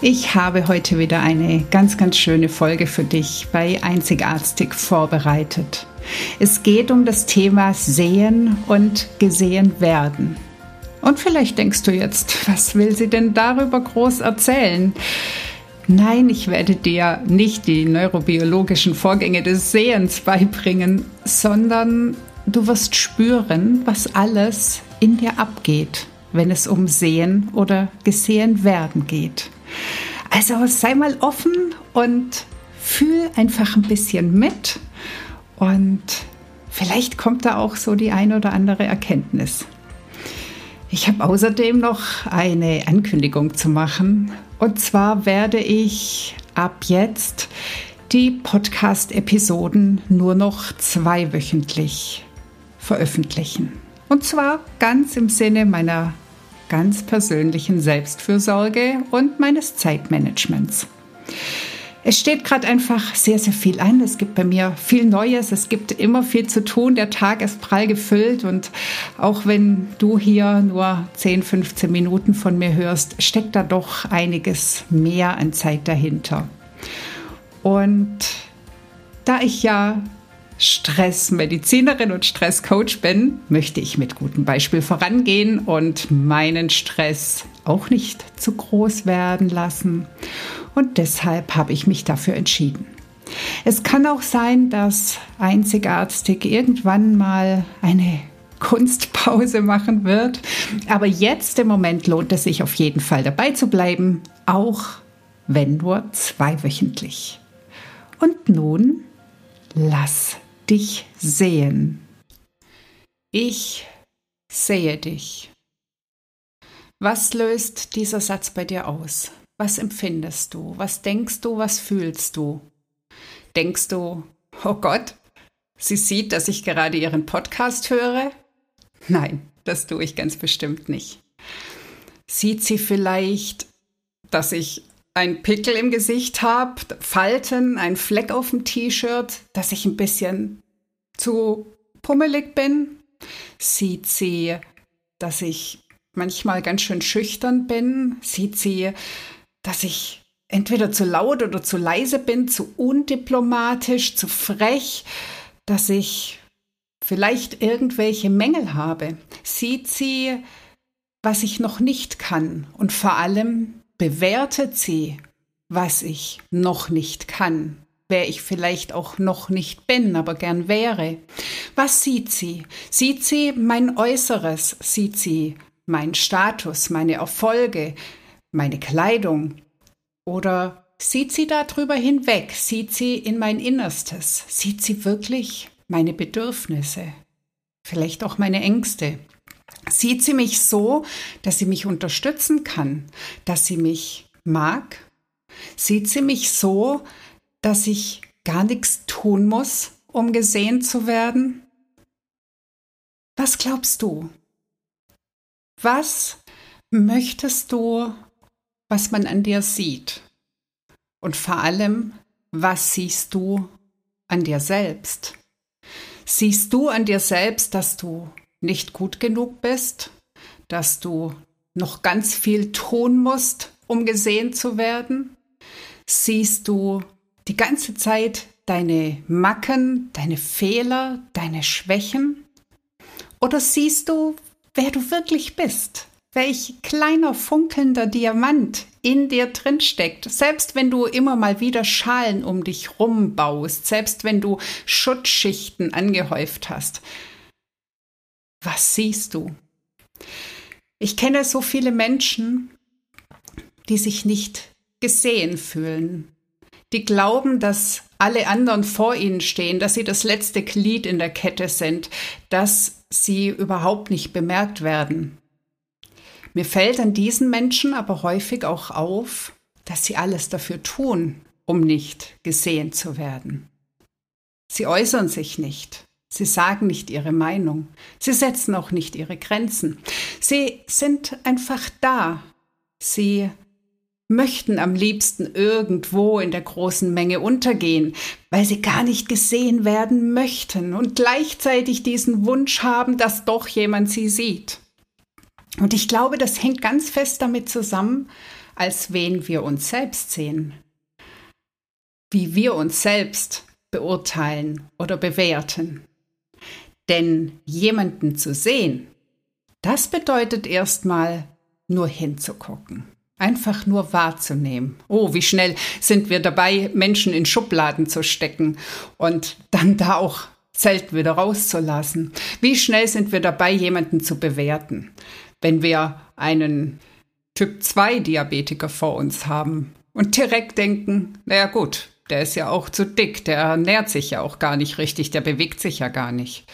Ich habe heute wieder eine ganz, ganz schöne Folge für dich bei Einzigartig vorbereitet. Es geht um das Thema Sehen und gesehen werden. Und vielleicht denkst du jetzt, was will sie denn darüber groß erzählen? Nein, ich werde dir nicht die neurobiologischen Vorgänge des Sehens beibringen, sondern du wirst spüren, was alles in dir abgeht, wenn es um Sehen oder gesehen werden geht. Also sei mal offen und fühl einfach ein bisschen mit und vielleicht kommt da auch so die ein oder andere Erkenntnis. Ich habe außerdem noch eine Ankündigung zu machen. Und zwar werde ich ab jetzt die Podcast-Episoden nur noch zweiwöchentlich veröffentlichen. Und zwar ganz im Sinne meiner ganz persönlichen Selbstfürsorge und meines Zeitmanagements. Es steht gerade einfach sehr, sehr viel an. Es gibt bei mir viel Neues. Es gibt immer viel zu tun. Der Tag ist prall gefüllt. Und auch wenn du hier nur 10, 15 Minuten von mir hörst, steckt da doch einiges mehr an Zeit dahinter. Und da ich ja Stressmedizinerin und Stresscoach bin, möchte ich mit gutem Beispiel vorangehen und meinen Stress auch nicht zu groß werden lassen. Und deshalb habe ich mich dafür entschieden. Es kann auch sein, dass Einzigartig irgendwann mal eine Kunstpause machen wird. Aber jetzt im Moment lohnt es sich auf jeden Fall dabei zu bleiben, auch wenn nur zweiwöchentlich. Und nun lass dich sehen. Ich sehe dich. Was löst dieser Satz bei dir aus? Was empfindest du? Was denkst du? Was fühlst du? Denkst du, oh Gott, sie sieht, dass ich gerade ihren Podcast höre? Nein, das tue ich ganz bestimmt nicht. Sieht sie vielleicht, dass ich ein Pickel im Gesicht habe, Falten, ein Fleck auf dem T-Shirt, dass ich ein bisschen zu pummelig bin. Sieht sie, dass ich manchmal ganz schön schüchtern bin. Sieht sie, dass ich entweder zu laut oder zu leise bin, zu undiplomatisch, zu frech, dass ich vielleicht irgendwelche Mängel habe. Sieht sie, was ich noch nicht kann und vor allem bewertet sie, was ich noch nicht kann, wer ich vielleicht auch noch nicht bin, aber gern wäre. Was sieht sie? Sieht sie mein Äußeres? Sieht sie meinen Status, meine Erfolge, meine Kleidung? Oder sieht sie darüber hinweg? Sieht sie in mein Innerstes? Sieht sie wirklich meine Bedürfnisse? Vielleicht auch meine Ängste? Sieht sie mich so, dass sie mich unterstützen kann, dass sie mich mag? Sieht sie mich so, dass ich gar nichts tun muss, um gesehen zu werden? Was glaubst du? Was möchtest du, was man an dir sieht? Und vor allem, was siehst du an dir selbst? Siehst du an dir selbst, dass du nicht gut genug bist, dass du noch ganz viel tun musst, um gesehen zu werden? Siehst du die ganze Zeit deine Macken, deine Fehler, deine Schwächen? Oder siehst du, wer du wirklich bist? Welch kleiner funkelnder Diamant in dir drin steckt. Selbst wenn du immer mal wieder Schalen um dich rumbaust, selbst wenn du Schutzschichten angehäuft hast, was siehst du? Ich kenne so viele Menschen, die sich nicht gesehen fühlen, die glauben, dass alle anderen vor ihnen stehen, dass sie das letzte Glied in der Kette sind, dass sie überhaupt nicht bemerkt werden. Mir fällt an diesen Menschen aber häufig auch auf, dass sie alles dafür tun, um nicht gesehen zu werden. Sie äußern sich nicht. Sie sagen nicht ihre Meinung. Sie setzen auch nicht ihre Grenzen. Sie sind einfach da. Sie möchten am liebsten irgendwo in der großen Menge untergehen, weil sie gar nicht gesehen werden möchten und gleichzeitig diesen Wunsch haben, dass doch jemand sie sieht. Und ich glaube, das hängt ganz fest damit zusammen, als wen wir uns selbst sehen, wie wir uns selbst beurteilen oder bewerten. Denn jemanden zu sehen, das bedeutet erstmal nur hinzugucken. Einfach nur wahrzunehmen. Oh, wie schnell sind wir dabei, Menschen in Schubladen zu stecken und dann da auch selten wieder rauszulassen. Wie schnell sind wir dabei, jemanden zu bewerten, wenn wir einen Typ 2 Diabetiker vor uns haben und direkt denken, naja gut, der ist ja auch zu dick, der ernährt sich ja auch gar nicht richtig, der bewegt sich ja gar nicht.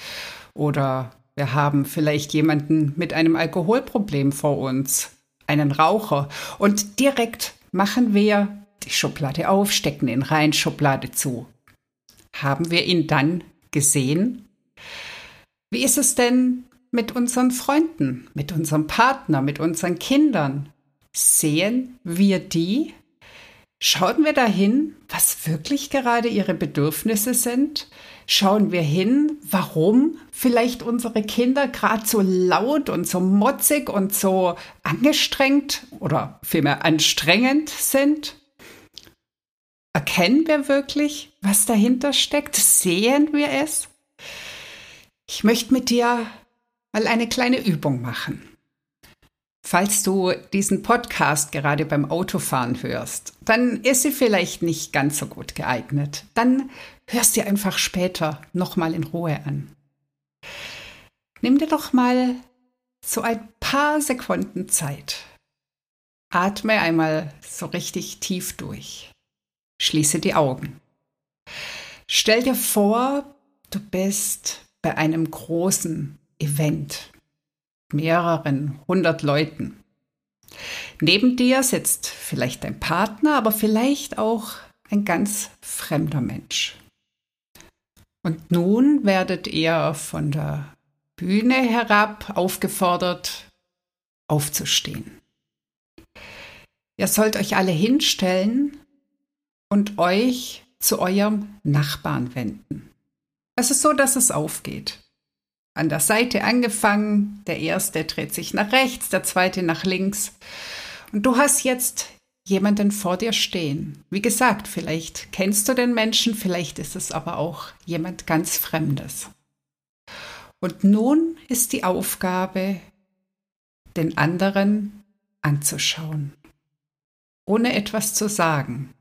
Oder wir haben vielleicht jemanden mit einem Alkoholproblem vor uns einen Raucher und direkt machen wir die Schublade auf, stecken ihn rein, Schublade zu. Haben wir ihn dann gesehen? Wie ist es denn mit unseren Freunden, mit unserem Partner, mit unseren Kindern? Sehen wir die? Schauen wir dahin, was wirklich gerade ihre Bedürfnisse sind? Schauen wir hin, warum vielleicht unsere Kinder gerade so laut und so motzig und so angestrengt oder vielmehr anstrengend sind? Erkennen wir wirklich, was dahinter steckt? Sehen wir es? Ich möchte mit dir mal eine kleine Übung machen. Falls du diesen Podcast gerade beim Autofahren hörst, dann ist sie vielleicht nicht ganz so gut geeignet. Dann hörst dir einfach später nochmal in Ruhe an. Nimm dir doch mal so ein paar Sekunden Zeit. Atme einmal so richtig tief durch. Schließe die Augen. Stell dir vor, du bist bei einem großen Event mehreren hundert Leuten. Neben dir sitzt vielleicht dein Partner, aber vielleicht auch ein ganz fremder Mensch. Und nun werdet ihr von der Bühne herab aufgefordert, aufzustehen. Ihr sollt euch alle hinstellen und euch zu eurem Nachbarn wenden. Es ist so, dass es aufgeht an der Seite angefangen. Der erste dreht sich nach rechts, der zweite nach links. Und du hast jetzt jemanden vor dir stehen. Wie gesagt, vielleicht kennst du den Menschen, vielleicht ist es aber auch jemand ganz Fremdes. Und nun ist die Aufgabe, den anderen anzuschauen, ohne etwas zu sagen,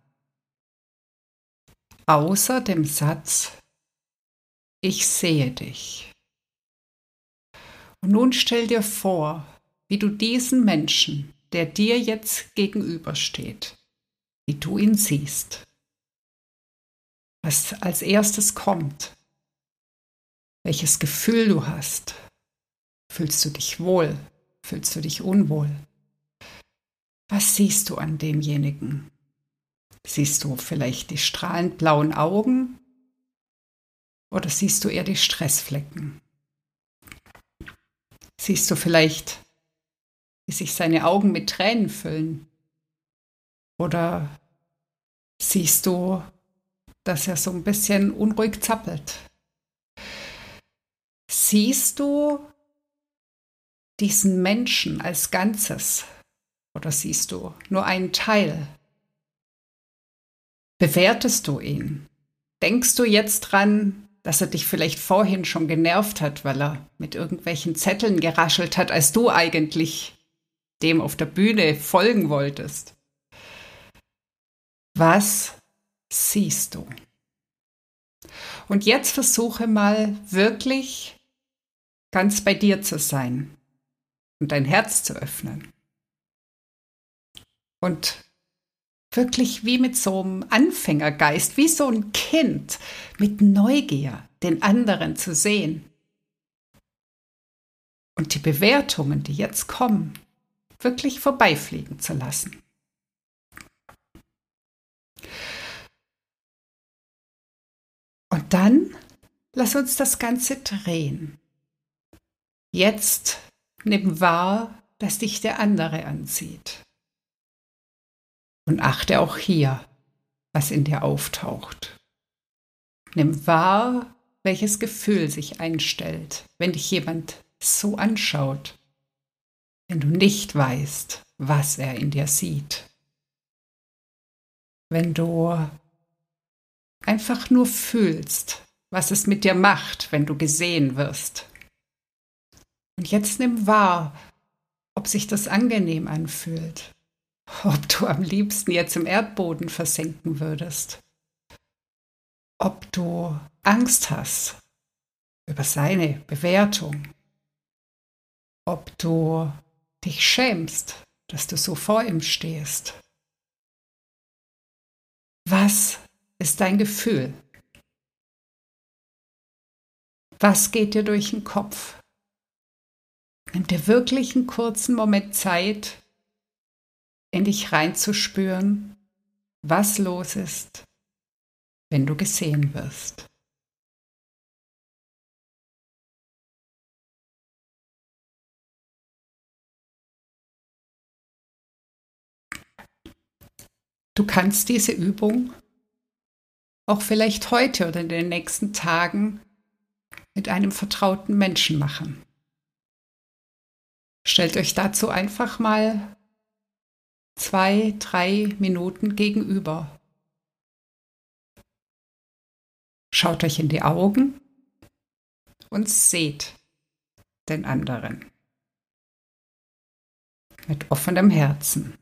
außer dem Satz, ich sehe dich. Und nun stell dir vor, wie du diesen Menschen, der dir jetzt gegenübersteht, wie du ihn siehst. Was als erstes kommt, welches Gefühl du hast. Fühlst du dich wohl? Fühlst du dich unwohl? Was siehst du an demjenigen? Siehst du vielleicht die strahlend blauen Augen oder siehst du eher die Stressflecken? Siehst du vielleicht, wie sich seine Augen mit Tränen füllen? Oder siehst du, dass er so ein bisschen unruhig zappelt? Siehst du diesen Menschen als Ganzes oder siehst du nur einen Teil? Bewertest du ihn? Denkst du jetzt dran, dass er dich vielleicht vorhin schon genervt hat, weil er mit irgendwelchen Zetteln geraschelt hat, als du eigentlich dem auf der Bühne folgen wolltest. Was siehst du? Und jetzt versuche mal wirklich ganz bei dir zu sein und dein Herz zu öffnen. Und wirklich wie mit so einem Anfängergeist, wie so ein Kind mit Neugier, den anderen zu sehen. Und die Bewertungen, die jetzt kommen, wirklich vorbeifliegen zu lassen. Und dann lass uns das Ganze drehen. Jetzt nimm wahr, dass dich der andere anzieht. Und achte auch hier, was in dir auftaucht. Nimm wahr, welches Gefühl sich einstellt, wenn dich jemand so anschaut, wenn du nicht weißt, was er in dir sieht. Wenn du einfach nur fühlst, was es mit dir macht, wenn du gesehen wirst. Und jetzt nimm wahr, ob sich das angenehm anfühlt, ob du am liebsten jetzt im Erdboden versenken würdest, ob du Angst hast über seine Bewertung, ob du dich schämst, dass du so vor ihm stehst. Was ist dein Gefühl? Was geht dir durch den Kopf? Nimm dir wirklich einen kurzen Moment Zeit, in dich reinzuspüren, was los ist, wenn du gesehen wirst. Du kannst diese Übung auch vielleicht heute oder in den nächsten Tagen mit einem vertrauten Menschen machen. Stellt euch dazu einfach mal zwei, drei Minuten gegenüber. Schaut euch in die Augen und seht den anderen mit offenem Herzen,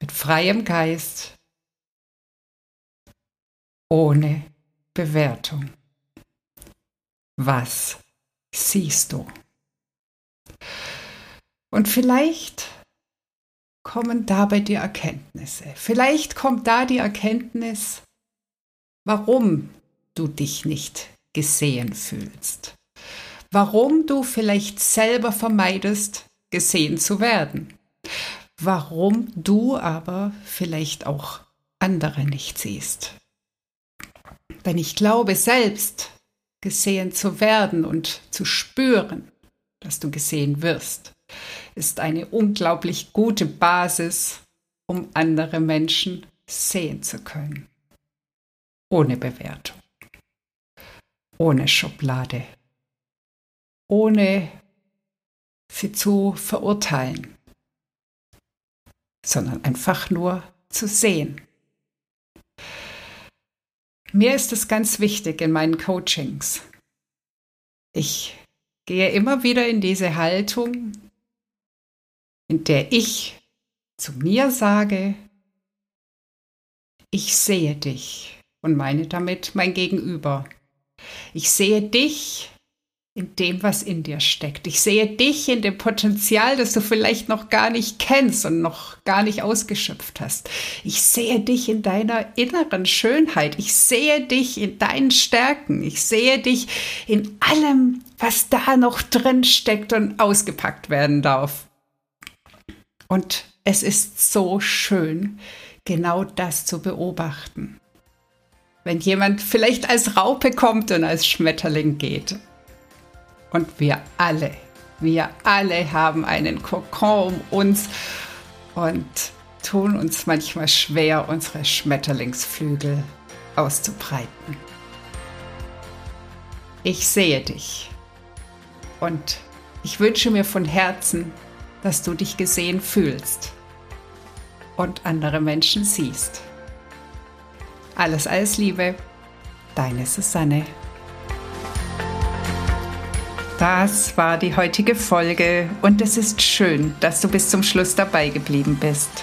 mit freiem Geist, ohne Bewertung. Was siehst du? Und vielleicht kommen dabei die Erkenntnisse. Vielleicht kommt da die Erkenntnis, warum du dich nicht gesehen fühlst. Warum du vielleicht selber vermeidest, gesehen zu werden. Warum du aber vielleicht auch andere nicht siehst. Denn ich glaube, selbst gesehen zu werden und zu spüren, dass du gesehen wirst, ist eine unglaublich gute Basis, um andere Menschen sehen zu können. Ohne Bewertung, ohne Schublade, ohne sie zu verurteilen, sondern einfach nur zu sehen. Mir ist es ganz wichtig in meinen Coachings. Ich gehe immer wieder in diese Haltung, in der ich zu mir sage, ich sehe dich und meine damit mein Gegenüber. Ich sehe dich in dem, was in dir steckt. Ich sehe dich in dem Potenzial, das du vielleicht noch gar nicht kennst und noch gar nicht ausgeschöpft hast. Ich sehe dich in deiner inneren Schönheit. Ich sehe dich in deinen Stärken. Ich sehe dich in allem, was da noch drin steckt und ausgepackt werden darf. Und es ist so schön, genau das zu beobachten. Wenn jemand vielleicht als Raupe kommt und als Schmetterling geht und wir alle, wir alle haben einen Kokon um uns und tun uns manchmal schwer, unsere Schmetterlingsflügel auszubreiten. Ich sehe dich und ich wünsche mir von Herzen, dass du dich gesehen fühlst und andere Menschen siehst. Alles, alles Liebe, deine Susanne. Das war die heutige Folge und es ist schön, dass du bis zum Schluss dabei geblieben bist.